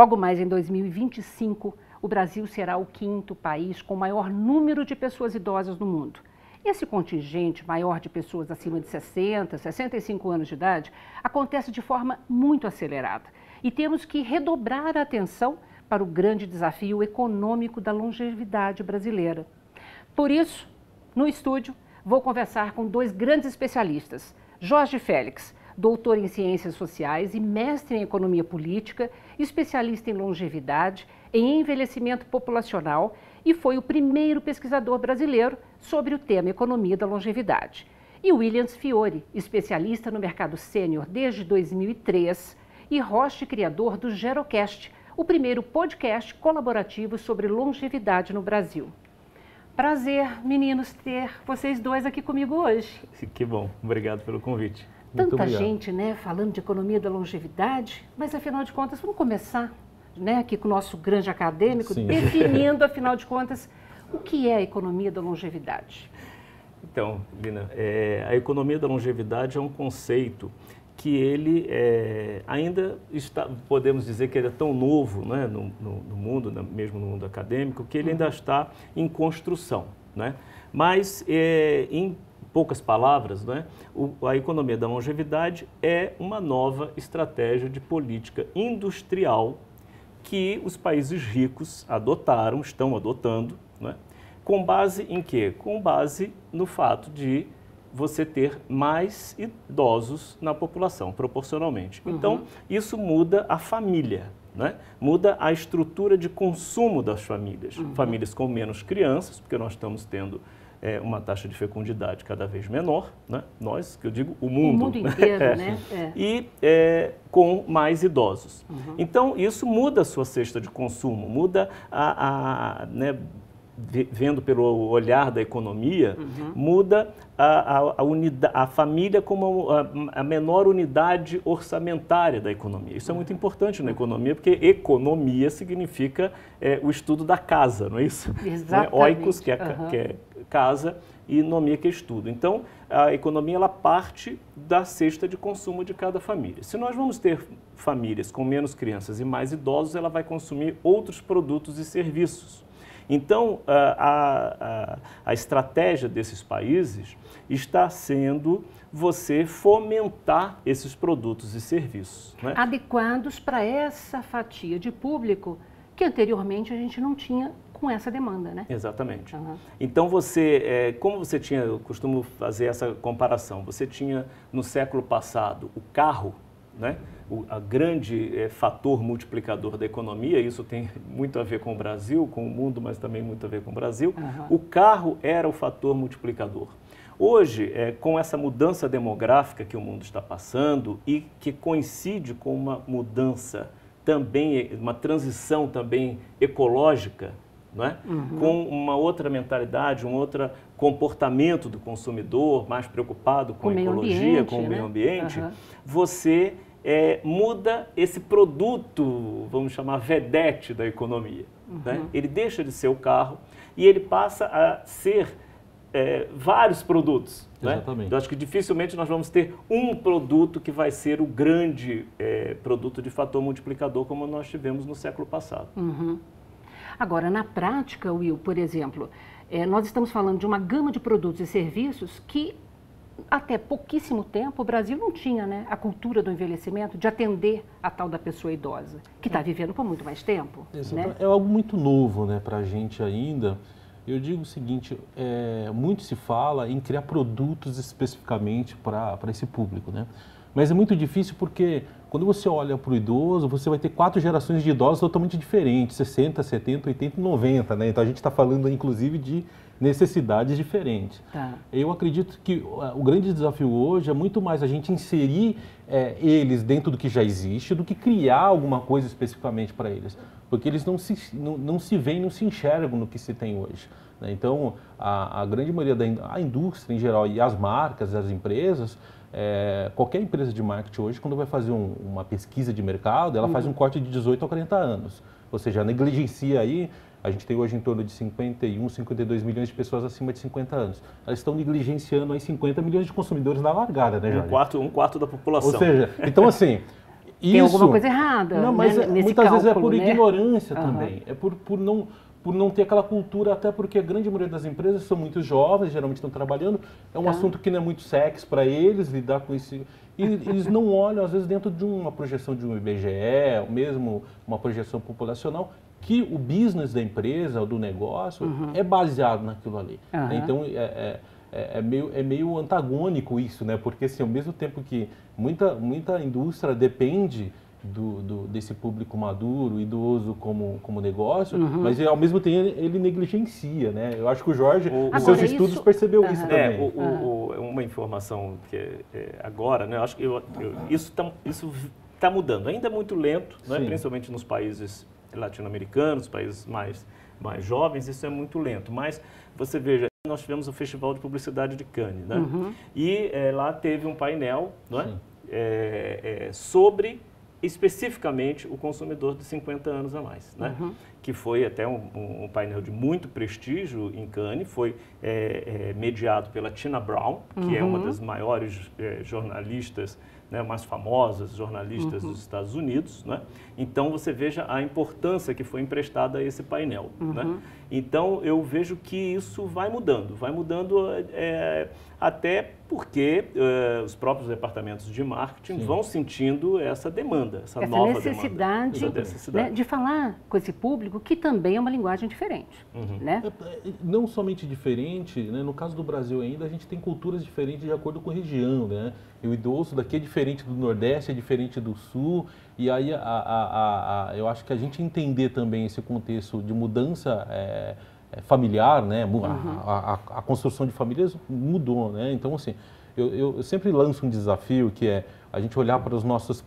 Logo mais em 2025, o Brasil será o quinto país com maior número de pessoas idosas no mundo. Esse contingente maior de pessoas acima de 60, 65 anos de idade acontece de forma muito acelerada e temos que redobrar a atenção para o grande desafio econômico da longevidade brasileira. Por isso, no estúdio, vou conversar com dois grandes especialistas: Jorge Félix, doutor em Ciências Sociais e mestre em Economia Política, especialista em longevidade, em envelhecimento populacional e foi o primeiro pesquisador brasileiro sobre o tema Economia da Longevidade. E Williams Fiore, especialista no mercado sênior desde 2003 e host criador do Gerocast, o primeiro podcast colaborativo sobre longevidade no Brasil. Prazer, meninos, ter vocês dois aqui comigo hoje. Que bom, obrigado pelo convite. Tanta gente, né, falando de economia da longevidade, mas afinal de contas, vamos começar, né, aqui com o nosso grande acadêmico, Sim. definindo, afinal de contas, o que é a economia da longevidade. Então, Lina, é, a economia da longevidade é um conceito que ele é, ainda está, podemos dizer que ele é tão novo né, no, no, no mundo, mesmo no mundo acadêmico, que ele ainda uhum. está em construção. Né? Mas, é, em poucas palavras, né, o, a economia da longevidade é uma nova estratégia de política industrial que os países ricos adotaram, estão adotando, né, com base em quê? Com base no fato de você ter mais idosos na população, proporcionalmente. Uhum. Então, isso muda a família, né? muda a estrutura de consumo das famílias. Uhum. Famílias com menos crianças, porque nós estamos tendo é, uma taxa de fecundidade cada vez menor, né? nós, que eu digo, o mundo. O mundo inteiro, é. né? É. E é, com mais idosos. Uhum. Então, isso muda a sua cesta de consumo, muda a, a né, vendo pelo olhar da economia, uhum. muda a, a, a, unida, a família como a, a, menor unidade orçamentária da economia. Isso é muito importante na economia, porque economia significa é, o estudo da casa, não é isso? Exatamente. Né? Oikos, que é, uhum. que é casa, e nomia, que estudo. Então, a economia ela parte da cesta de consumo de cada família. Se nós vamos ter famílias com menos crianças e mais idosos, ela vai consumir outros produtos e serviços. Então, a, a, a estratégia desses países está sendo você fomentar esses produtos e serviços. Né? Adequados para essa fatia de público que anteriormente a gente não tinha com essa demanda, né? Exatamente. Uhum. Então você, é, como você tinha, eu costumo fazer essa comparação, você tinha no século passado o carro, né? o a grande é, fator multiplicador da economia, isso tem muito a ver com o Brasil, com o mundo, mas também muito a ver com o Brasil. Uhum. O carro era o fator multiplicador. Hoje, é, com essa mudança demográfica que o mundo está passando e que coincide com uma mudança também, uma transição também ecológica, não é? Uhum. com uma outra mentalidade, um outro comportamento do consumidor, mais preocupado com, com a ecologia, ambiente, com o né? meio ambiente, uhum. você é, muda esse produto, vamos chamar vedete da economia. Uhum. Né? Ele deixa de ser o carro e ele passa a ser é, vários produtos. Né? Exatamente. Né? Eu acho que dificilmente nós vamos ter um produto que vai ser o grande é, produto de fator multiplicador como nós tivemos no século passado. Uhum. Agora, na prática, Will, por exemplo, é, nós estamos falando de uma gama de produtos e serviços que até pouquíssimo tempo, o Brasil não tinha né, a cultura do envelhecimento de atender a tal da pessoa idosa, que está vivendo por muito mais tempo. Né? É algo muito novo né, para a gente ainda. Eu digo o seguinte, é, muito se fala em criar produtos especificamente para esse público, né? Mas é muito difícil porque quando você olha para o idoso, você vai ter quatro gerações de idosos totalmente diferentes, 60, 70, 80 e 90, né? Então a gente está falando inclusive de necessidades diferentes. Tá. Eu acredito que o grande desafio hoje é muito mais a gente inserir é, eles dentro do que já existe do que criar alguma coisa especificamente para eles, porque eles não se, não, não se veem, não se enxergam no que se tem hoje. Né? Então, a, a, grande maioria da a indústria em geral e as marcas, as empresas, é, qualquer empresa de marketing hoje, quando vai fazer um, uma pesquisa de mercado, ela uhum. faz um corte de 18 a 40 anos. Ou seja, negligencia aí a gente tem hoje em torno de 51, 52 milhões de pessoas acima de 50 anos. Elas estão negligenciando aí 50 milhões de consumidores na largada, né, Jorge? Um quarto, um quarto da população. Ou seja, então assim, Tem alguma coisa errada. Não, mas né, é, muitas cálculo, vezes é por né? ignorância Aham. também. É por, por, não, por não ter aquela cultura, até porque a grande maioria das empresas são muito jovens, geralmente estão trabalhando. É um Tá. assunto que não é muito sexy para eles lidar com isso. E eles não olham, às vezes, dentro de uma projeção de um IBGE, ou mesmo uma projeção populacional, que o business da empresa, ou do negócio, é baseado naquilo ali. Uhum. Então, é, é- é- é meio, é meio antagônico isso, né? Porque, assim, ao mesmo tempo que muita, muita indústria depende do, do- desse público maduro, idoso como, como negócio, Uhum. mas ao mesmo tempo ele, ele negligencia, né? Eu acho que o Jorge, O- nos seus estudos, isso- percebeu Aham. isso É, também. o- o- o- uma informação que é, é, agora, né? eu Acho que eu- eu- isso está isso tá mudando. Ainda é muito lento, né? Principalmente nos países latino-americanos, países mais, mais jovens, isso é muito lento. Mas você veja, nós tivemos o Festival de Publicidade de Cannes, né? Uhum. E é, lá teve um painel não é? É, é, sobre especificamente o consumidor de 50 anos a mais, né? Uhum. que foi até um, um- painel de muito prestígio em Cannes, foi é, é, mediado pela Tina Brown, que é uma Uhum. das maiores é, jornalistas, né, mais famosas jornalistas Uhum. dos Estados Unidos. Né? Então você veja a importância que foi emprestada a esse painel. Né? Uhum. Então eu vejo que isso vai mudando, vai mudando é, até porque é, os próprios departamentos de marketing Sim. vão sentindo essa demanda, essa, Essa nova necessidade, demanda. Essa necessidade. né, de falar com esse público que também é uma linguagem diferente. Uhum. Né? É, é, Não somente diferente, né? no caso do Brasil ainda, a gente tem culturas diferentes de acordo com a região. Né? E o idoso daqui é diferente do Nordeste, é diferente do Sul. E aí a, a- a- eu acho que a gente entender também esse contexto de mudança é, é, familiar, né? mu- a- construção de famílias mudou. Né? Então, assim, eu, eu- eu sempre lanço um desafio que é a gente olhar para os nossos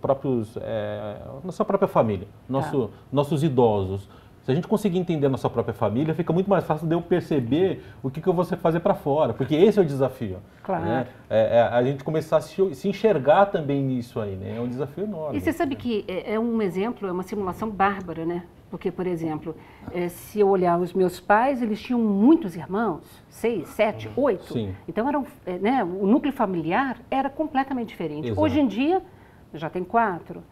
próprios, é, nossa própria família, nosso, nossos idosos. Se a gente conseguir entender a nossa própria família, fica muito mais fácil de eu perceber o que, que eu vou fazer para fora, porque esse é o desafio. Claro. né? É, é a gente começar a se, se enxergar também nisso aí, né? É um desafio enorme. E você sabe que é, é um exemplo, é uma simulação bárbara, né? Porque, por exemplo, eh, se eu olhar os meus pais, eles tinham muitos irmãos, seis, sete, oito. Sim. Então, eram, eh, né, o núcleo familiar era completamente diferente. Exato. Hoje em dia, já tem quatro.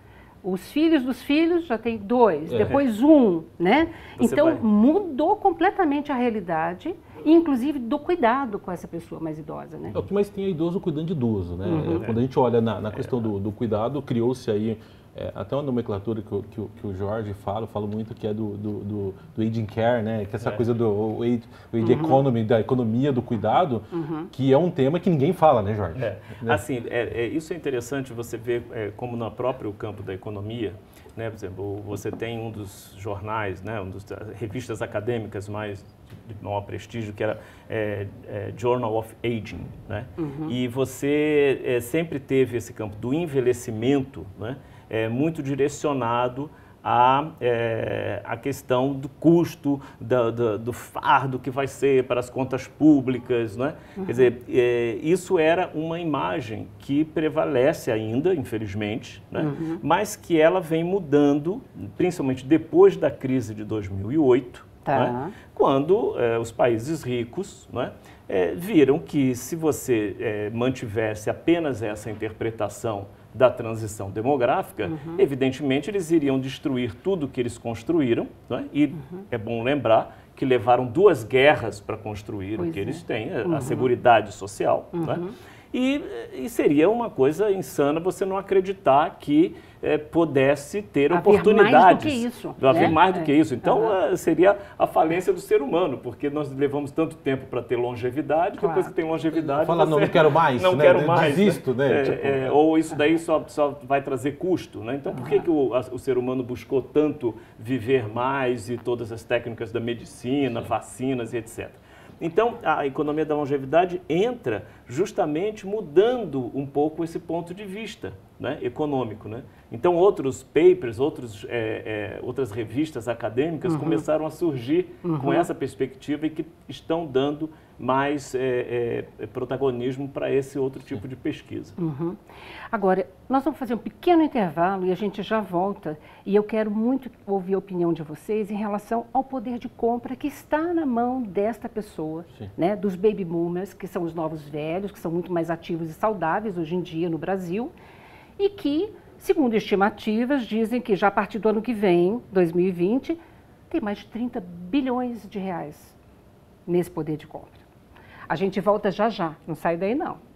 Os filhos dos filhos já tem dois, É. depois um, né? Você então, vai- mudou completamente a realidade, inclusive do cuidado com essa pessoa mais idosa, né? É o que mais tem é idoso cuidando de idoso, né? Uhum. É, Quando a gente olha na, na questão do, do cuidado, criou-se aí é, até uma nomenclatura que, o- que, que o Jorge fala, eu falo muito que é do, do, do, do aging care, né? Que é essa É. coisa do o age, o age Uhum. economy, da economia do cuidado, que é um tema que ninguém fala, né, Jorge? É. Assim, é, é, isso é interessante você ver é, como no próprio campo da economia, né, por exemplo, você tem um dos jornais, né, um dos revistas acadêmicas mais de maior prestígio, que era é, é, Journal of Aging, né? E você é, sempre teve esse campo do envelhecimento, né, é, muito direcionado a, é, a questão do custo, da- da- do fardo que vai ser para as contas públicas. Né? Quer dizer, é, isso era uma imagem que prevalece ainda, infelizmente, né? mas que ela vem mudando, principalmente depois da crise de 2008, Tá. né? quando é, os países ricos né, é, viram que se você é, mantivesse apenas essa interpretação da transição demográfica, Uhum. evidentemente eles iriam destruir tudo que eles construíram, e Uhum. é bom lembrar que levaram duas guerras para construir Pois o que é. eles têm, a- a Seguridade Social. Né? E, e seria uma coisa insana você não acreditar que eh, pudesse ter Haver mais do oportunidades. que isso, Haver né? mais do É. que isso. Então, eh, seria a falência do ser humano, porque nós levamos tanto tempo para ter longevidade, Claro. depois que tem longevidade. Fala, não, não quero mais, Não né? quero mais. desisto, né? É, Tipo, é, ou isso daí só, só vai trazer custo. Né? Então, por que, que o, a- o ser humano buscou tanto viver mais e todas as técnicas da medicina, vacinas e etc. Então, a economia da longevidade entra justamente mudando um pouco esse ponto de vista né, econômico. Né? Então, outros papers, outros, é, é, outras revistas acadêmicas começaram a surgir com essa perspectiva e que estão dando mais é, é, protagonismo para esse outro tipo de pesquisa. Uhum. Agora, nós vamos fazer um pequeno intervalo e a gente já volta. E eu quero muito ouvir a opinião de vocês em relação ao poder de compra que está na mão desta pessoa, Sim. né, dos baby boomers, que são os novos velhos, que são muito mais ativos e saudáveis hoje em dia no Brasil, e que Segundo estimativas, dizem que já a partir do ano que vem, 2020, tem mais de 30 bilhões de reais nesse poder de compra. A gente volta já já, não sai daí não.